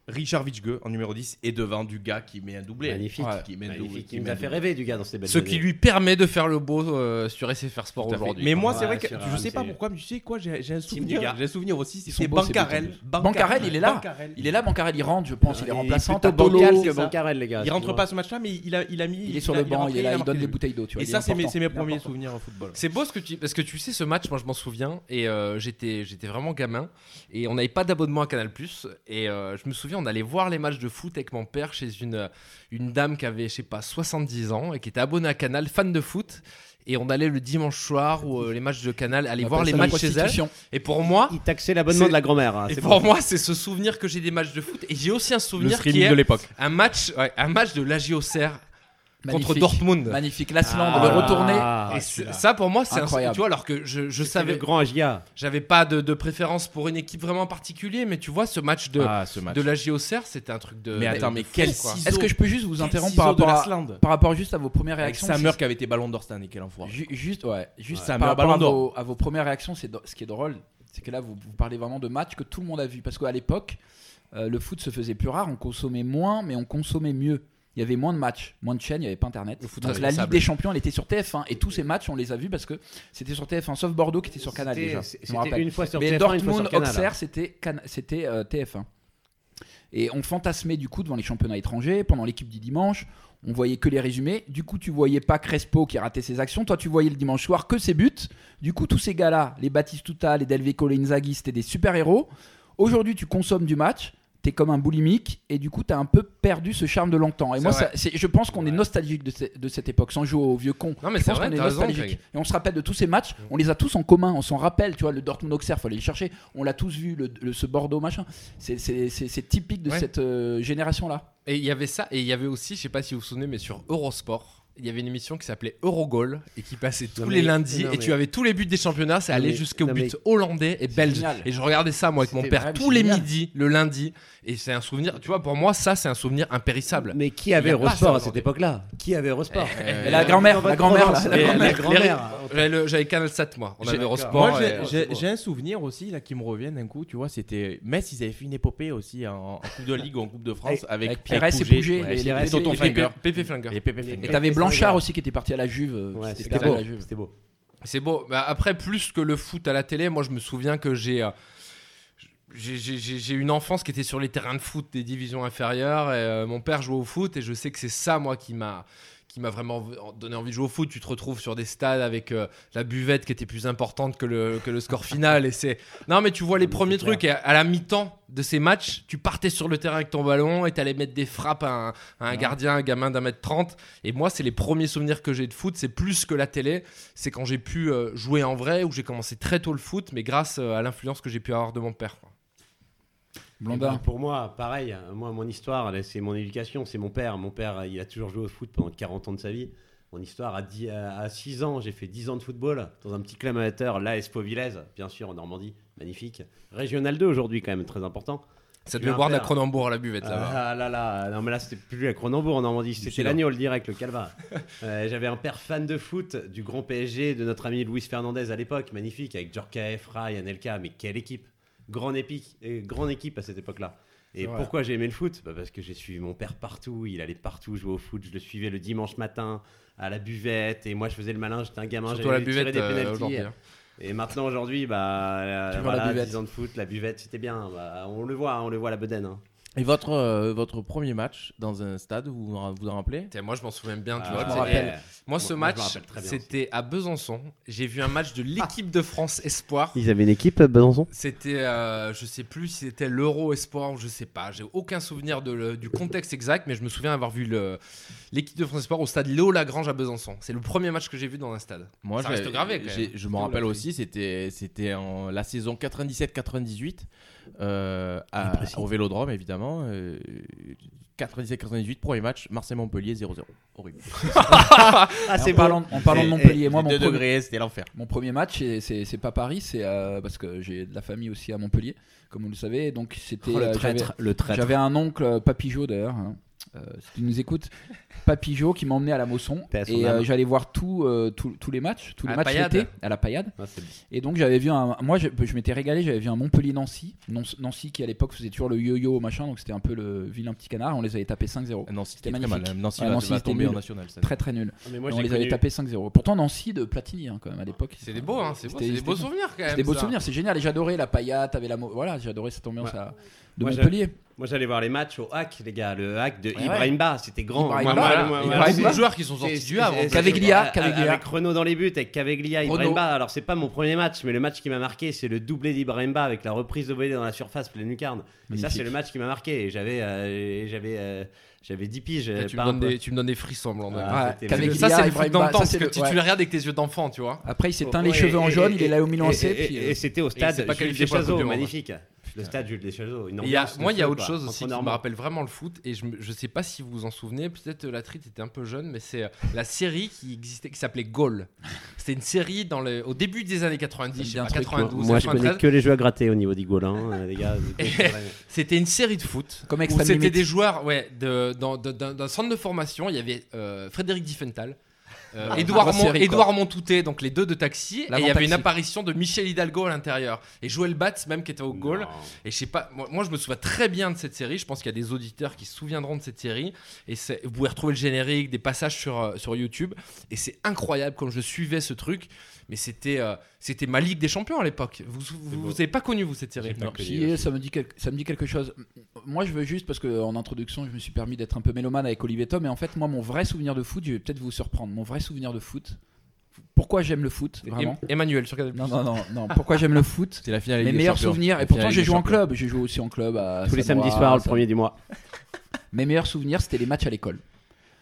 Richard Vichgue en numéro 10 et devant du gars qui met un doublé. Magnifique. Ouais, qui met un doublé, Magnifique. qui met a fait doublé. rêver du gars dans ces belles Ce qui lui permet de faire le beau euh, sur SFR Sport aujourd'hui. Mais moi, Ouais, c'est vrai que je sais pas pourquoi, mais tu sais quoi, j'ai un souvenir. J'ai un souvenir aussi, Ils c'était sont beaux, ces Bancarel. Bancarel, il est là. Bancarel. Il est là, Bancarel, il rentre, je pense. Il est remplaçant. c'est que ça bancarel, les gars. Il rentre pas à ce match-là, mais il a, il a mis. Il est sur le banc, il est là, donne des bouteilles d'eau. Et est ça, c'est mes, c'est est premiers souvenirs au football. C'est beau ce que tu parce que tu sais ce match moi je m'en souviens et euh, j'étais j'étais vraiment gamin et on n'avait pas d'abonnement à Canal et je me souviens on allait voir les matchs de foot avec mon père chez une une dame qui avait je sais pas 70 ans et qui était abonnée à Canal fan de foot et on allait le dimanche soir ou euh, les matchs de Canal aller On voir les matchs chez elle et pour moi Il taxait l'abonnement C'est- de la grand-mère. hein, et pour bon. moi c'est ce souvenir que j'ai des matchs de foot et j'ai aussi un Le souvenir qui est de l'époque. un match ouais, un match de l'AG Contre. Dortmund Magnifique. L'Asland, Ah, le retourné. ah, et ça pour moi c'est un Incroyable. tu vois alors que je, je savais le grand Agia. J'avais pas de, de préférence pour une équipe vraiment particulière, mais tu vois, ce match de, Ah, ce match. de la JOCR, c'était un truc de. Mais attends, mais quel. Est-ce que je peux juste vous interrompre par rapport, à, l'Asland. par rapport juste à vos premières Avec réactions Samer c'est- qui avait été ballon d'or cette année, quel enfoiré. Ju- Juste, ouais, juste Ça par rapport à ballon vos, à vos premières réactions, c'est ce qui est drôle, c'est que là, vous, vous parlez vraiment de matchs que tout le monde a vu. Parce qu'à l'époque, euh, le foot se faisait plus rare, on consommait moins, mais on consommait mieux. Il y avait moins de matchs, moins de chaînes, il n'y avait pas internet. Donc la Ligue des Champions, elle était sur TF1 et tous ces matchs, on les a vus parce que c'était sur TF1, sauf Bordeaux qui était sur Canal déjà. C'était une fois sur Mais TF1, une fois Dortmund. Auxerre, c'était Can- c'était euh, TF1. Et on fantasmait du coup devant les championnats étrangers, pendant l'équipe du dimanche. On voyait que les résumés. Du coup, tu voyais pas Crespo qui ratait ses actions. Toi, tu voyais le dimanche soir que ses buts. Du coup, tous ces gars-là, les Batistuta, les Delveco, les Inzaghi, c'était des super-héros. Aujourd'hui, tu consommes du match. T'es comme un boulimique et du coup t'as un peu perdu ce charme de longtemps. Et moi, ça- je pense qu'on est nostalgique de, ce- de cette époque, sans jouer au vieux con. Non, mais Je c'est pense vrai, qu'on est raison, nostalgique. Et on se rappelle de tous ces matchs, on les a tous en commun, on s'en rappelle, tu vois, le Dortmund Auxerre, aller les chercher, on l'a tous vu, le, le- ce Bordeaux machin. C'est- typique de Ouais. cette euh, génération-là. Et il y avait ça, et il y avait aussi, je sais pas si vous vous souvenez, mais sur Eurosport, il y avait une émission qui s'appelait Eurogol et qui passait tous Non, les mais- lundis non, et mais- tu avais tous les buts des championnats, ça allait jusqu'au but hollandais et belge. génial. Et je regardais ça moi avec mon père vrai, tous les génial. midis, le lundi, et c'est un souvenir, tu vois, pour moi ça c'est un souvenir impérissable. Mais qui avait Eurosport à cette époque-là? Qui avait Eurosport? Et la grand-mère, la grand-mère, la grand-mère. J'avais Canal 7 moi, on J'ai- avait Eurosport. J'ai- un souvenir aussi là qui me revient d'un coup. Tu vois, c'était Metz. Ils avaient fait une épopée aussi en, Coupe de Ligue ou en Coupe de France avec, Pires et Pouget, les-. Pépé Pépé Flingueur. Et t'avais c'est Blanchard aussi qui était parti à la Juve. euh, Ouais, c'était c'était parti à beau. la Juve. C'était beau. C'est beau. Bah, après, plus que le foot à la télé, moi je me souviens que j'ai. euh, j'ai- J'ai j'ai- j'ai une enfance qui était sur les terrains de foot des divisions inférieures. Et, euh, mon père jouait au foot et je sais que c'est ça, moi, qui m'a qui m'a vraiment donné envie de jouer au foot. Tu te retrouves sur des stades avec euh, la buvette qui était plus importante que le, que le score final. Et c'est non, mais tu vois les premiers trucs. Et à, à la mi-temps de ces matchs, tu partais sur le terrain avec ton ballon et t'allais mettre des frappes à un, à un gardien, un gamin d'un mètre trente. Et moi, c'est les premiers souvenirs que j'ai de foot. C'est plus que la télé. C'est quand j'ai pu euh, jouer en vrai, où j'ai commencé très tôt le foot, mais grâce euh, à l'influence que j'ai pu avoir de mon père. quoi. Blondin. Ben, Pour moi, pareil. hein, Moi, mon histoire, c'est mon éducation, c'est mon père. Mon père, il a toujours joué au foot pendant 40 ans de sa vie. Mon histoire, à, 10 à 6 ans, j'ai fait 10 ans de football dans un petit club amateur, l'AS Pauvilez, bien sûr, en Normandie. Magnifique. Régional 2 aujourd'hui, quand même, très important. Ça devait boire de la. Cronenbourg à la buvette là-bas. Ah là là, non mais là c'était plus à Cronenbourg en Normandie, c'était l'agneau direct, le calva. Euh, J'avais un père fan de foot du grand PSG de notre ami Luis Fernandez à l'époque, magnifique, avec Djorkaeff, Rai, Anelka, mais quelle équipe Grande, épique, et grande équipe à cette époque-là. Et pourquoi j'ai aimé le foot? Bah, Parce que j'ai suivi mon père partout, il allait partout jouer au foot, je le suivais le dimanche matin à la buvette, et moi je faisais le malin, j'étais un gamin, la j'allais tirer des euh, pénaltys. hein. Et maintenant, aujourd'hui, bah, euh, Tu la voilà, buvette. 10 ans de foot, la buvette, c'était bien. Bah, on le voit, on le voit à la bedaine. hein. Et votre, euh, votre premier match dans un stade, vous vous en vous en rappelez? Tiens, Moi, je m'en souviens bien. tu Ah, vois, je c'est- rappelle. Moi, ce Moi, je match, rappelle très bien c'était à Besançon. J'ai vu un match de l'équipe de France Espoir. Ils avaient une équipe à Besançon? C'était, euh, je sais plus si c'était l'Euro Espoir ou je sais pas. J'ai aucun souvenir de le- du contexte exact, mais je me souviens avoir vu le- l'équipe de France Espoir au stade Léo Lagrange à Besançon. C'est le premier match que j'ai vu dans un stade. Moi, Ça j'ai- reste gravé, quand j'ai- même. Je me rappelle aussi, c'était c'était en la saison 97-98 euh, à- au Vélodrome évidemment. Non, euh, 97-98, premier match, Marseille-Montpellier 0-0. Horrible. Ah, en parlant, en parlant de Montpellier, moi, mon, 2 premier- degrés, c'était l'enfer. mon premier match, c'est- c'est c'est pas Paris, c'est euh, parce que j'ai de la famille aussi à Montpellier, comme vous le savez. Donc c'était. Oh, le euh, traître, j'avais- le traître. J'avais un oncle, Papigeot d'ailleurs, hein, euh, si tu nous écoutes, Papigeot qui m'emmenait à la Mosson. Et euh, j'allais voir tout, euh, tout- tous les matchs, tous À les la matchs Paillade. l'été, à la Paillade. Ah, c'est- Et donc j'avais vu un. Moi je, je m'étais régalé, j'avais vu un Montpellier-Nancy. Non- Nancy qui à l'époque faisait toujours le yo-yo machin, donc c'était un peu le vilain petit canard. On les avait tapés 5-0. Ah, Nancy, C'était c'était très mal. magnifique. Nancy Ouais, va, Nancy, va c'était tomber en nul. national. cette Très très nul. Mais moi, Et on j'ai les avait connu- tapés 5-0. Pourtant Nancy de Platini hein, quand même à l'époque. C'est des beaux, hein, c'est beau, C'était- c'est des c'était beaux souvenirs quand même. C'est des beaux ça. souvenirs, c'est génial. Et j'adorais la paillade, t'avais la. mo- Voilà, j'adorais cette ambiance à- de Moi, j'ai- Montpellier. Moi, j'allais voir les matchs au hack, les gars. Le hack de Ouais, Ibrahim Ba, c'était grand. Ibrahim Ba, C'est des joueurs qui sont sortis du Havre. Caveglia, avec- Caveglia. Avec Renault dans les buts, avec Caveglia. Ibrahim Ba. Alors, c'est pas mon premier match, mais le match qui m'a marqué, c'est le doublé d'Ibrahim Ba avec la reprise de volée dans la surface pleine lucarne. Et ça, c'est le match qui m'a marqué. Et j'avais euh, j'avais euh, j'avais 10 piges. Tu me donnes des- tu me donnes des frissons, blanc. Ah, Ouais, Ça, c'est le Ibrahim foot dans Ba, le temps, ça, parce c'est que tu ouais. tu le regardes avec tes yeux d'enfant, tu vois. Après, il s'est teint les Ouais, cheveux en et- jaune, et- il est là au Milan et- AC. et- puis, Et, et c'était au stade pas Jules magnifique. Le stade Jules une y a- de moi, il y a autre quoi, chose aussi qui me rappelle vraiment le foot, et je, je sais pas si vous vous en souvenez, peut-être euh, la trite était un peu jeune, mais c'est euh, la série qui existait, qui s'appelait Goal. C'était une série dans le, au début des années 90, je sais bien pas, un truc, 92, Moi, je connais 93. que les jeux à gratter au niveau d'Igol, hein, les gars. C'était une série de foot. Comme où c'était des joueurs ouais, de- dans- de- d'un d'un centre de formation. Il y avait euh, Frédéric Diffenthal. Euh, Mon- quoi. Édouard Montoutet, donc les deux de taxi, et il y avait une apparition de Michel Hidalgo à l'intérieur et Joël Batz même qui était au goal. Et je sais pas, moi, moi, je me souviens très bien de cette série. Je pense qu'il y a des auditeurs qui se souviendront de cette série. Et c'est- vous pouvez retrouver le générique, des passages sur, euh, sur YouTube. Et c'est incroyable comme je suivais ce truc. Mais c'était euh, c'était ma Ligue des Champions à l'époque. Vous vous, vous avez pas connu vous cette série Non, si, ça me, dit quel- ça me dit quelque chose. Moi, je veux juste, parce qu'en introduction, je me suis permis d'être un peu mélomane avec Olivier Tom, et en fait, moi, mon vrai souvenir de foot, je vais peut-être vous surprendre, mon vrai souvenir de foot, pourquoi j'aime le foot, vraiment? Em- Emmanuel sur Canal+. Non, non, non, non, pourquoi j'aime le foot? C'est la finale Mes meilleurs souvenirs, et pourtant j'ai joué en club, j'ai joué aussi en club à Tous les samedis soirs, le premier du mois. Mes meilleurs souvenirs, c'était les matchs à l'école.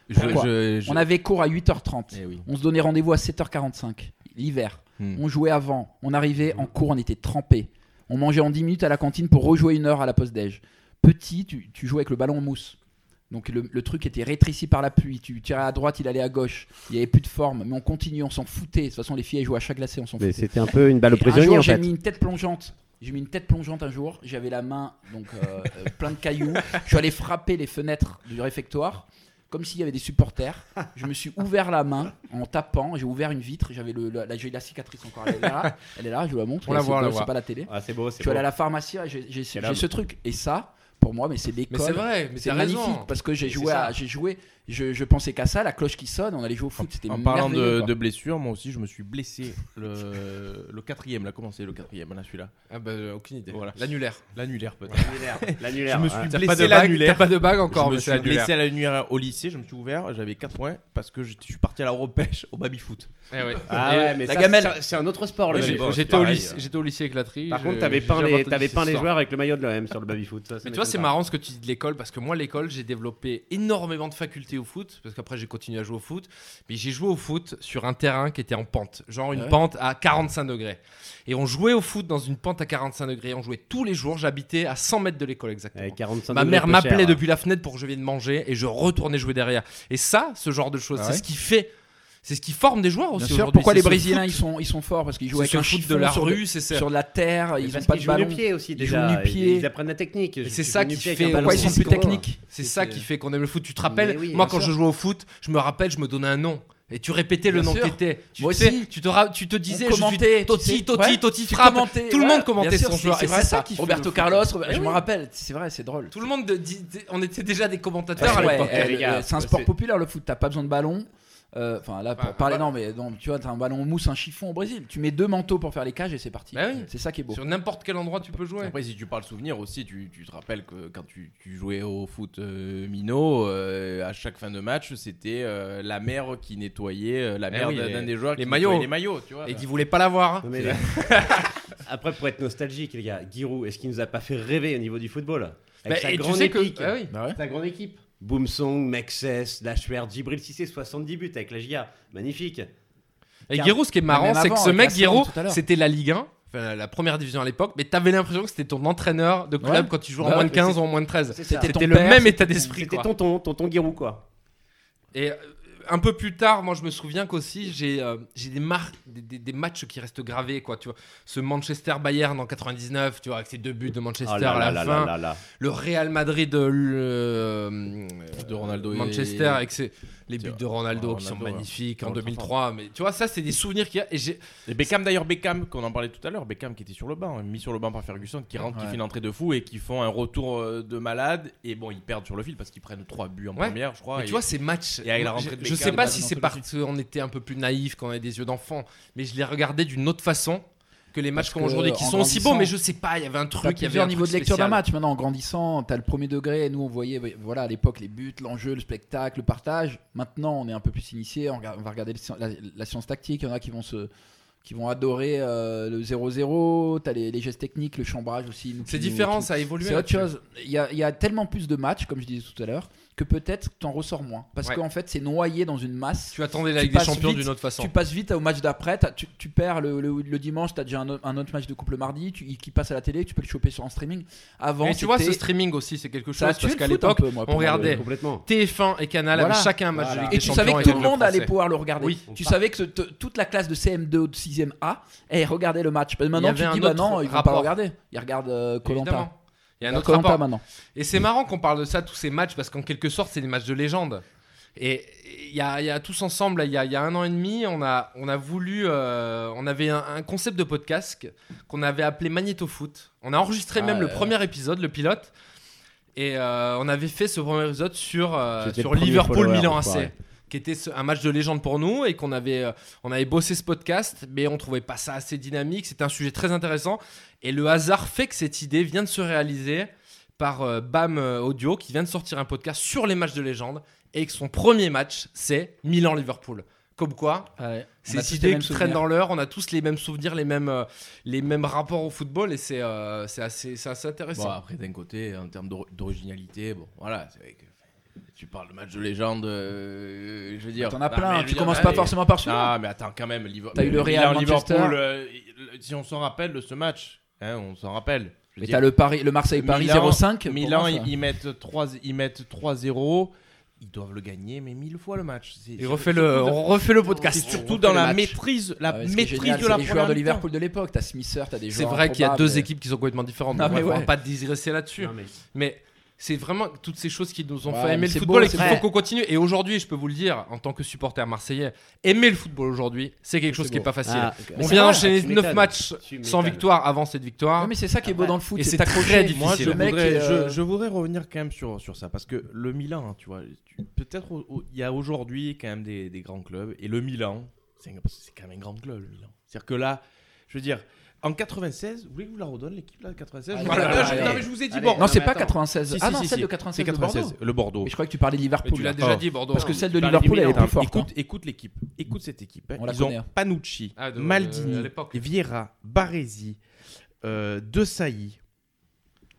Je- Pourquoi? je- je- On avait cours à 8h30. Eh oui. On se donnait rendez-vous à 7h45, l'hiver. Hmm. On jouait avant. On arrivait en cours, on était trempés. On mangeait en 10 minutes à la cantine pour rejouer une heure à la pause déj. Petit, tu, tu jouais avec le ballon en mousse. Donc le, le truc était rétréci par la pluie. Tu tirais à droite, il allait à gauche. Il n'y avait plus de forme, mais on continuait, on s'en foutait. De toute façon, les filles elles jouaient à chaque glacé, on s'en foutait. c'était un peu une balle au un prisonnier jour, en j'ai mis une tête plongeante. J'ai mis une tête plongeante un jour. J'avais la main donc euh, euh, plein de cailloux. Je suis allé frapper les fenêtres du réfectoire comme s'il y avait des supporters. Je me suis ouvert la main en tapant. J'ai ouvert une vitre. J'avais le, le- la, j'ai la cicatrice encore. Elle est là. Elle est là. Je vous la montre. On la C'est voit, on la beau, voit. C'est pas la télé. Ah, c'est beau, Je suis allé à la pharmacie. et J'ai j'ai- Quel j'ai homme. ce truc. Et ça, pour moi, mais c'est l'école. Mais c'est vrai, mais C'est t'as magnifique raison. parce que j'ai c'est joué, à- j'ai joué. Je, je pensais qu'à ça, la cloche qui sonne. On allait jouer au foot. C'était En parlant de, de blessures, moi aussi je me suis blessé le, le quatrième, là, comment c'est le quatrième, là celui-là Ah bah euh, aucune idée. Voilà. L'annulaire. L'annulaire peut-être. L'annulaire. Je me suis blessé pas de bague, l'annulaire. pas de bague encore, je mais me suis blessé à l'annulaire au lycée, je me suis ouvert, j'avais 4 points parce que je suis parti à la repêche au baby-foot. Eh ouais. Ah Et ouais, mais la ça, gamelle. c'est- un autre sport le baby-foot. J'étais au lycée, j'étais au lycée avec la tri. Par contre, t'avais j'ai peint les, t'avais peint les joueurs avec le maillot de l'OM sur le baby-foot. Mais tu vois, c'est marrant ce que tu dis de l'école parce que moi, l'école, j'ai développé énormément de facultés au foot parce qu'après, j'ai continué à jouer au foot. Mais j'ai joué au foot sur un terrain qui était en pente, genre une Ouais. pente à 45 degrés. Et on jouait au foot dans une pente à 45 degrés. On jouait tous les jours. J'habitais à 100 mètres de l'école exactement. Avec 45 Ma mère m'appelait cher. depuis la fenêtre pour que je vienne manger et je retournais jouer derrière. Et ça, ce genre de choses, c'est ce qui fait, c'est ce qui forme des joueurs aussi Bien sûr, pourquoi les Brésiliens ils sont, ils sont forts parce qu'ils jouent avec un foot de la sur, rue, c'est sur de la terre, Mais ils ont parce pas de jouent ballon. pied aussi Ils déjà. jouent nu pied. Ils apprennent la technique. C'est ça qui fait- un Pourquoi ils sont plus techniques C'est ça qui fait qu'on aime le foot. Tu te rappelles, moi quand sûr. je jouais au foot, je me rappelle, je me donnais un nom. Et tu répétais le Bien nom sûr. qu'était. Tu Moi sais, aussi. Tu te, ra- tu te disais, On je suis Totti. Totti, Totti tu frappe. Tout le monde commentait son joueur. C'est ça. qui Roberto le. Carlos, Eh je me oui. rappelle, c'est vrai, c'est drôle. Tout le monde, on était déjà des commentateurs à l'époque. c'est un C'est- sport populaire le foot, t'as pas besoin de ballon. Euh, Enfin là pour Ouais, parler ouais. non mais non tu vois t'as un ballon en mousse un chiffon au Brésil tu mets deux manteaux pour faire les cages et c'est parti Bah oui. c'est ça qui est beau Sur n'importe quel endroit, tu peux jouer. Après, si tu parles souvenir aussi, tu, tu te rappelles que quand tu, tu jouais au foot euh, minot, euh, à chaque fin de match, c'était euh, la mère qui nettoyait euh, la Eh mère oui, d'un des joueurs les qui maillots. les maillots, tu vois. Et qui voulait pas l'avoir. hein. Après, pour être nostalgique, les gars, Giroud, est-ce qu'il nous a pas fait rêver au niveau du football? Avec Bah, sa tu grande que-. Ah oui. Bah ouais. Sa grande équipe. Boomsong, Mexès, Lachwer, Djibril Cissé, 70 buts avec la GIA. Magnifique. Et Car- Giroud, ce qui est marrant, c'est que ce mec, l'heure. c'était la Ligue 1. enfin, la première division à l'époque, mais t'avais l'impression que c'était ton entraîneur de club Ouais. quand tu jouais en Ouais, moins de mais 15 c'est- ou en moins de 13. C'est ça. C'était le père, même état d'esprit. C'était tonton, tonton Giroud, quoi. Et euh, un peu plus tard, moi je me souviens qu'aussi j'ai euh, j'ai des, mar- des, des- des matchs qui restent gravés quoi, tu vois. Ce Manchester Bayern en 99, tu vois, avec ces deux buts de Manchester Oh là à la là là fin. là là là. Le Real Madrid de, le- De Ronaldo et- Manchester avec ses- les buts de Ronaldo, Ronaldo, qui sont ouais. magnifiques en Dans le 2003. Mais tu vois, ça c'est des souvenirs qu'il y a. Et Beckham d'ailleurs, Beckham, qu'on en parlait tout à l'heure, Beckham qui était sur le banc, mis sur le banc par Ferguson, qui rentre, qui Ouais. fait une entrée de fou et qui font un retour euh, de malade. Et bon, ils perdent sur le fil parce qu'ils prennent trois buts en Ouais. première, je crois. Mais et- tu vois, ces matchs, et avec la moi, rentrée je, sais pas si c'est parce qu'on était un peu plus naïf, qu'on avait des yeux d'enfant, mais je les regardais d'une autre façon que les matchs que, aujourd'hui, qui sont aussi beaux, mais je sais pas, il y avait un truc, il y avait un niveaux truc de lecture d'un match. Maintenant, en grandissant, t'as le premier degré. Nous, on voyait, voilà, à l'époque, les buts, l'enjeu, le spectacle, le partage. Maintenant, on est un peu plus initié. On, va regarder la, la science tactique. Il y en a qui vont se qui vont adorer euh, le 0-0, t'as les, les gestes techniques, le chambrage aussi. C'est nous- différent, ça a évolué. C'est autre chose. Il y, a, il y a tellement plus de matchs, comme je disais tout à l'heure, que peut-être t'en ressors moins. Parce Ouais. qu'en fait, c'est noyé dans une masse. Tu attendais la Ligue des Champions d'une autre façon. Tu passes vite au match d'après, tu, tu perds le, le- le dimanche, tu as déjà un, autre- un autre match de couple le mardi tu- qui passe à la télé, tu peux le choper sur un streaming. Avant, Mais tu vois, ce streaming aussi, c'est quelque chose parce qu'à l'époque, peu, moi, on regardait Complètement. TF1 et Canal Voilà. avaient chacun un match Voilà. de Ligue Et des tu savais que tout le monde allait pouvoir le regarder. Oui. tu savais que toute la classe de CM2 ou de 6ème A elle regardait le match. Maintenant, tu dis, bah non, ils vont pas regarder. Ils regardent Colanta. Il y a un autre rapport. maintenant. Et c'est marrant qu'on parle de ça, tous ces matchs, parce qu'en quelque sorte, c'est des matchs de légende. Et il y a, il y a tous ensemble, il y a, il y a un an et demi, on a, on a voulu. euh, on avait un, un concept de podcast qu'on avait appelé Magnétofoot. On a enregistré Ah même le premier épisode, le pilote. Et euh, on avait fait ce premier épisode sur, euh, sur Liverpool-Milan follower, AC. Qui était ce- un match de légende pour nous et qu'on avait, euh, on avait bossé ce podcast, mais on trouvait pas ça assez dynamique. C'était un sujet très intéressant. Et le hasard fait que cette idée vient de se réaliser par euh, BAM euh, Audio qui vient de sortir un podcast sur les matchs de légende et que son premier match c'est Milan-Liverpool. Comme quoi, a ces idées qui traînent dans l'heure, on a tous les mêmes souvenirs, les mêmes, euh, les mêmes rapports au football et c'est euh, c'est assez, c'est assez intéressant. Bon, après, d'un côté, en termes d'or- d'originalité, bon, voilà, c'est vrai que tu parles de match de légende, euh, je veux dire. T'en as plein, tu commences pas forcément par celui-là. Ah, mais attends, quand même, Liverpool. T'as eu le Real. Liverpool, euh, si on s'en rappelle de ce match, hein, on s'en rappelle. Mais t'as le, Paris, le Marseille-Paris Milan- 0-5. pour Milan, ils, ils mettent 3 ils mettent 3-0. Ils doivent le gagner, mais mille fois le match. C'est- Et c'est- refait le, refait le c'est podcast. surtout dans la match. maîtrise, la Ah maîtrise génial, de c'est la les joueurs première de. Liverpool de l'époque. T'as Smither, t'as des C'est joueurs. vrai qu'il y a deux équipes qui sont complètement différentes. Non, donc mais on va ouais. pas digresser là-dessus. Non, mais- Mais c'est vraiment toutes ces choses qui nous ont Ouais, fait aimer le football beau, et qu'il c'est faut qu'on continue. Et aujourd'hui, je peux vous le dire, en tant que supporter marseillais, aimer le football aujourd'hui, c'est quelque chose qui est beau. pas facile. Ah, On c'est vient tu 9 m'étonnes. matchs sans victoire avant cette victoire. Ouais, mais c'est ça qui est beau dans le foot. Et c'est t'accroché. très difficile. Moi, je mec voudrais, est, euh, je, je voudrais revenir quand même sur, sur ça parce que le Milan, hein, tu vois, peut-être il y a aujourd'hui quand même des, des grands clubs et le Milan, c'est quand même un grand club le Milan. C'est-à-dire que là, je veux dire, en 96, vous voulez que je vous la redonne l'équipe là, 96 Allez, Voilà, allez, je, allez. non, mais je vous ai dit Allez. Bordeaux. Non, c'est pas attends. 96. Si, ah non, si, celle si. de 96 C'est de 96, Bordeaux. le Bordeaux. Mais je croyais que tu parlais de Mais Liverpool. tu l'as déjà Oh. dit, Bordeaux. Parce que celle de parles Liverpool, elle est plus forte. Écoute, hein. écoute l'équipe, écoute cette équipe. hein. On la Ils ont hein. Panucci, Ah, de- Maldini, l'époque. Vieira, Baresi, euh, De Sailly,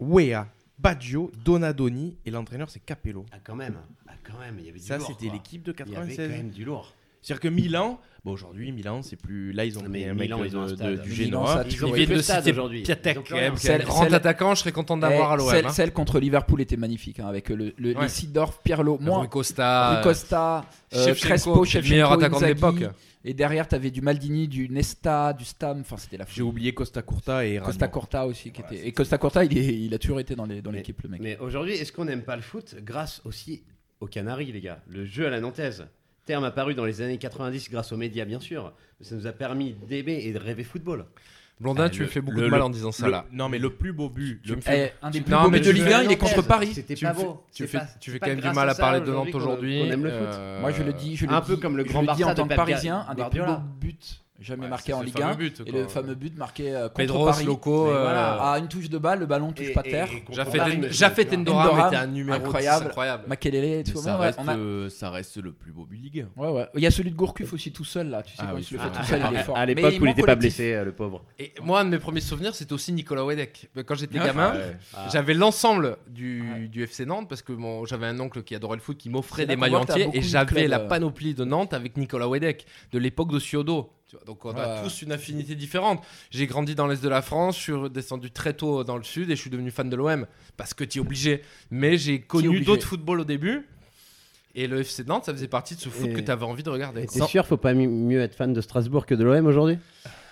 Wea, Baggio, Donadoni et l'entraîneur c'est Capello. Ah, quand même. Ah, quand même. Il y avait du Ça c'était l'équipe de Il y avait 96. quand même du lourd. C'est-à-dire que Milan, bon aujourd'hui Milan c'est plus là ils ont mais un mec Milan, de- ils ont un de- stade. du Milan, Genoa. ça, Ils toujours ont viennent plus de de stade citer aujourd'hui. Piatek, Ils ont plus quand même, rien. qui est un Celle- grand celle- attaquant, je serais content d'avoir à Eh, l'OM. celle, hein. celle contre Liverpool était magnifique hein, avec le, le, Ouais. les Pirlo, Costa, Rui Costa, euh, Shevchenko, Crespo, qui est le Shevchenko, meilleur attaquant de Inzaghi. l'époque. Et derrière, t'avais du Maldini, du Nesta, du Stam. Enfin, c'était la J'ai oublié Costa Curta et Rano. Costa Corta aussi. Qui était... Et Costa Corta, il, est- il a toujours été dans les- dans Mais- l'équipe, le mec. Mais aujourd'hui, est-ce qu'on n'aime pas le foot grâce aussi aux Canaries, les gars? Le jeu à la nantaise. Terme apparu dans les années 90 grâce aux médias, bien sûr. Mais ça nous a permis d'aimer et de rêver football. Blondin, Ah, tu le- me fais beaucoup le- de mal le- en disant ça Le- là. Non mais le plus beau but, le Eh, un des plus Non, beaux buts de Ligue fais 1, il est Nantes, contre Paris. C'était Tu pas beau. tu fais, pas- tu c'est fais pas quand même du mal à parler de Nantes aujourd'hui. qu'on aime le foot. euh, Moi, je le dis, je le un peu comme le grand Barça en de tant que Pep Parisien, un des plus beaux buts jamais Ouais, marqué c'est en Ligue fameux 1. but, et le fameux but marqué euh, contre Pedros, Paris. Loco, Mais euh, voilà. À une touche de balle, le ballon touche pas terre. Jaffet Endoram était un numéro incroyable. 10 incroyable. Makelele, vois. ça, ouais, reste, on a- euh, ça reste le plus beau but Ligue 1. Ouais, ouais. Il y a celui de Gourcuff aussi tout seul là. Tu sais Ah quand oui, il se le ah, fait tout seul, il est fort. À l'époque où il n'était pas blessé, euh, le pauvre. Et moi, un de mes premiers souvenirs, c'était aussi Nicolas Wedek. Quand j'étais Ah, gamin, j'avais l'ensemble du, FC Nantes parce que j'avais un oncle qui adorait le foot qui m'offrait C'est des maillots entiers et j'avais la panoplie de Nantes avec Nicolas Wedek de l'époque de Ciodo. Tu vois, donc on Ouais. a tous une affinité différente. J'ai grandi dans l'est de la France, je suis descendu très tôt dans le sud et je suis devenu fan de l'OM parce que tu es obligé. Mais j'ai connu d'autres footballs au début. Et le FC Nantes, ça faisait partie de ce foot Et- que tu avais envie de regarder. T'es sûr, faut pas mi- mieux être fan de Strasbourg que de l'OM aujourd'hui?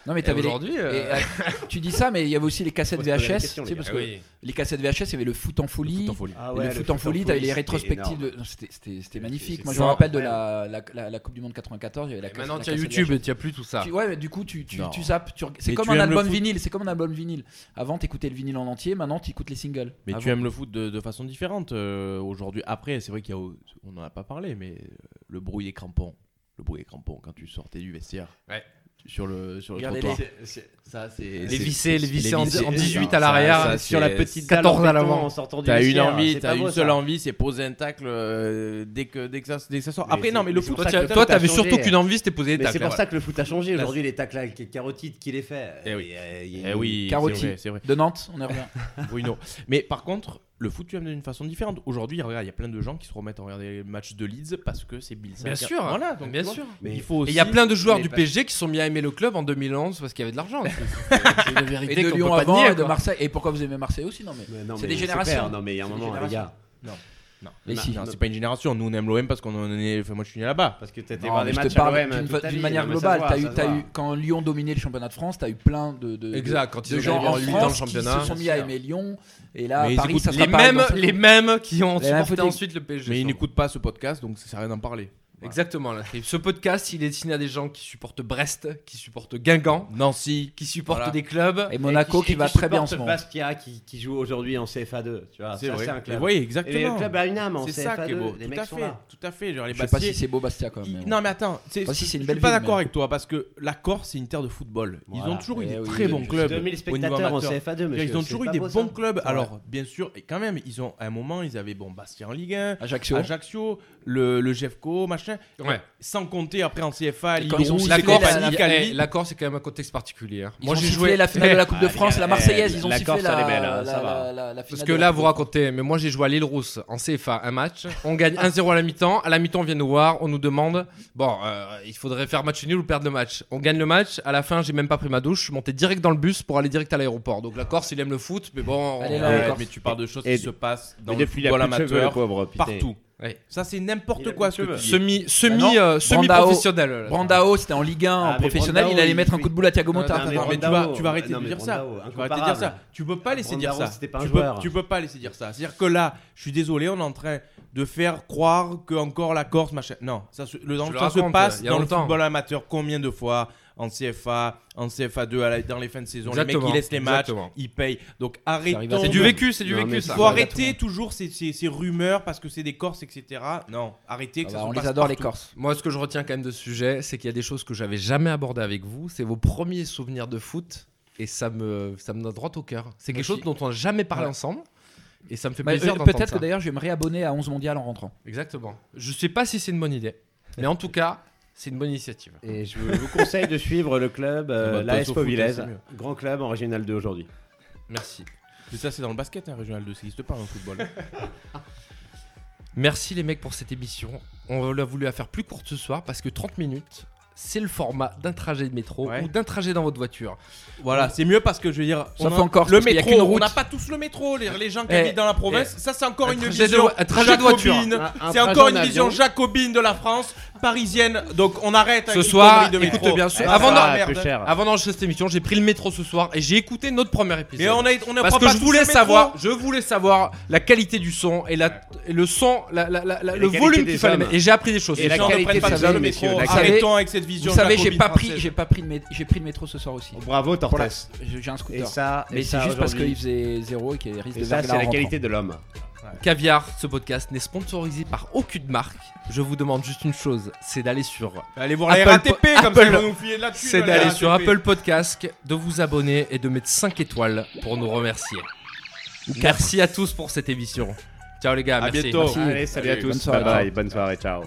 Non mais t'avais les- aujourd'hui, euh, euh, tu dis ça, mais il y avait aussi les cassettes VHS. question, tu sais, les parce que oui. les cassettes VHS, il y avait le foot en folie. Foot en folie. Ah ouais, le foot en folie, t'avais les rétrospectives. de- C'était c'était- c'était C'est- magnifique. Moi, je me rappelle de la, la, la- la Coupe du Monde 94. Il y avait la maintenant, tu as YouTube tu as plus tout ça. Tu- ouais, mais du coup, tu, tu, tu zappes. tu C'est comme tu un le album foot. vinyle. C'est comme un album vinyle. Avant, t'écoutais le vinyle en entier. Maintenant, t'écoutes les singles. Mais tu aimes le foot de, de façon différente euh, aujourd'hui. Après, c'est vrai qu'il y a, on n'en a pas parlé, mais le bruit des crampons, le bruit des crampons quand tu sortais du vestiaire. Ouais. Sur le sur le trottoir. les- c'est Les vissés, les vissés en, en 18 Ça, à l'arrière, sur la petite 14 dalle en à l'avant. en sortant du T'as une envie, t'as une beau, seule ça. envie, c'est poser un tacle euh, dès que dès que ça dès que ça sort. Après non, mais le foot. Toi, t'avais surtout qu'une envie, c'était poser des Mais c'est tacles. pour ça que le foot a changé. Aujourd'hui, les tacles avec carotides qui les fait. Eh oui. Eh oui, c'est vrai, c'est vrai. De Nantes, on y revient. Bruno. Mais par contre, le foot, tu aimes d'une façon différente. Aujourd'hui, regarde, il y a plein de gens qui se remettent à regarder les matchs de Leeds parce que c'est Bill Bien sûr, Voilà, donc bien vois, sûr. Mais il faut Et il y a aussi- plein de joueurs du pas- PSG qui sont mis à aimer le club en 2011 parce qu'il y avait de l'argent. C'est une Et vérité de qu'on Lyon peut pas avant nier, et de. Marseille. Et pourquoi vous aimez Marseille aussi? Non, mais. Mais C'est des générations. Non, mais il y a un moment, les gars. Non, Mais non, si. non, c'est pas une génération. Nous, on aime l'OM parce qu'on en est. Enfin, moi, je suis né là-bas. Parce que t'étais Non, voir mais des je matchs d'une manière mais globale. quand Lyon dominait le championnat de France, t'as eu plein de, de, Exact, quand ils gens ont en gagné 8 dans le France qui se sont mis à aimer Lyon. Et là, Mais ils Paris, écoutent ça Les mêmes, les mêmes qui ont supporté ensuite le PSG. Mais ils n'écoutent pas ce podcast, donc ça sert à rien d'en parler. Exactement. Et Ce podcast, il est destiné à des gens qui supportent Brest, qui supportent Guingamp, Nancy. qui supportent Voilà. des clubs. Et Monaco Et qui va très bien en ce moment. Bastia qui, joue aujourd'hui en CFA2. Tu vois, C'est vrai. un Et club. Oui, Et exactement. le club a une âme en C'est ça CFA2. qui est beau. Les Tout mecs à sont fait. là. Tout à fait. Genre, les Je sais pas si c'est beau Bastia quand même. Non mais attends, c'est, si, c'est une je belle suis pas d'accord avec toi parce que la Corse c'est une terre de football. Ils ont toujours eu Eh des très bons clubs 2000 au niveau spectateurs en amateur. CFA2, monsieur. Ils ont toujours eu des bons clubs. Alors bien sûr, et quand même, ils ont à un moment ils avaient bon Bastia en Ligue 1, Ajaccio. Le, le Jeffco, machin. Ouais. Sans compter après en CFA, Rouge, La Corse, eh, Corse, c'est quand même un contexte particulier. hein. Ils Moi, j'ai joué la finale de la Coupe de Ah, France, les la Marseillaise. eh, Ils ont sifflé la hein, Parce que là, vous France. racontez, mais moi j'ai joué à l'île Rousse en CFA un match. On gagne 1-0 à la mi-temps. À la mi-temps, on vient nous voir. On nous demande bon, euh, il faudrait faire match nul ou perdre le match. On gagne le match. À la fin, j'ai même pas pris ma douche. Je suis monté direct dans le bus pour aller direct à l'aéroport. Donc la Corse, il aime le foot, mais bon. On- là, Ouais, mais tu parles de choses Et- qui se passent dans le football amateur pauvre. partout. Ouais. Ça c'est n'importe quoi ce que. Semi, semi, non, euh, semi Brandao- professionnel. là. Brandao, c'était en Ligue 1, Ah, en professionnel. Brandao, Il allait il- mettre un coup de boule à Thiago Motta. non, mais Non, mais tu Brandao, vas, tu vas arrêter non, de dire ça. Tu vas arrêter de dire ça. Tu peux pas laisser dire ça. c'était pas un tu, peux, tu peux pas laisser dire ça. C'est-à-dire que là, je suis désolé, on est en train de faire croire que encore la Corse, machin. Non, ça, se- le, Je le ça se raconte, passe dans le football amateur combien de fois en CFA, en CFA2, à la- dans les fins de saison. Les Exactement, mecs, ils laissent les matchs, exactement. ils payent. Donc arrêtons. C'est du vécu, c'est du Non, vécu ça. faut arrêter toujours ces, ces- ces rumeurs parce que c'est des Corses, etc. Non, arrêtez que Ah ça bah, On les adore, les. Corses. Moi, ce que je retiens quand même de ce sujet, c'est qu'il y a des choses que j'avais jamais abordées avec vous. C'est vos premiers souvenirs de foot. Et ça me, ça me donne droit au cœur. C'est quelque Moi chose dont on n'a jamais parlé Ouais. ensemble. Et ça me fait Bah, plaisir euh, Peut-être que d'ailleurs, je vais me réabonner à 11 mondial en rentrant. Exactement. Je sais pas si c'est une bonne idée. Mais en tout cas, c'est une bonne initiative. Et je vous conseille de suivre le club, euh, Ah bah, l'AS mieux. grand club en Régional 2 aujourd'hui. Merci. Mais ça, c'est dans le basket, hein, régional 2, ça n'existe pas en football. Merci les mecs pour cette émission. On l'a voulu la faire plus courte ce soir parce que 30 minutes, c'est le format d'un trajet de métro Ouais. ou d'un trajet dans votre voiture. Voilà, c'est mieux parce que je veux dire, on a- en Corse, le y a métro, on n'a pas tous le métro, les, les gens qui Eh, habitent dans la province, ça c'est encore un une de vision vo- un trajet de voiture. jacobine, Un- un c'est encore en une vision avion. jacobine de la France, parisienne, donc on arrête Ce soir, de écoute bien sûr, Eh, avant d'enregistrer cette émission, j'ai pris le métro ce soir et j'ai écouté notre premier épisode. Mais on a, on a Parce que je voulais savoir, je voulais savoir la qualité du son et, la, et le son, la, la- le volume qu'il fallait. Et j'ai appris des choses. Et la qualité de le métro. Arrêtons avec cette vision Vous savez, j'ai pas pris, j'ai pas pris le mét- j'ai pris le métro ce soir aussi. Bravo Pour la- Tortes. J'ai un Et scooter. ça, et Mais ça, c'est juste parce qu'il faisait zéro et qu'il risque Et de ça, c'est la qualité de l'homme. Caviar, ce podcast n'est sponsorisé par aucune marque. Je vous demande juste une chose, c'est d'aller sur Allez voir la Apple RATP, comme ça Apple- ils vont nous filer de la thune, c'est la d'aller sur RATP. Apple Podcast, de vous abonner et de mettre 5 étoiles pour nous remercier. Merci à tous pour cette émission. Ciao les gars, À merci. bientôt. Merci. Allez, salut à tous. Bonne soirée, bye bye, bonne soirée, ciao.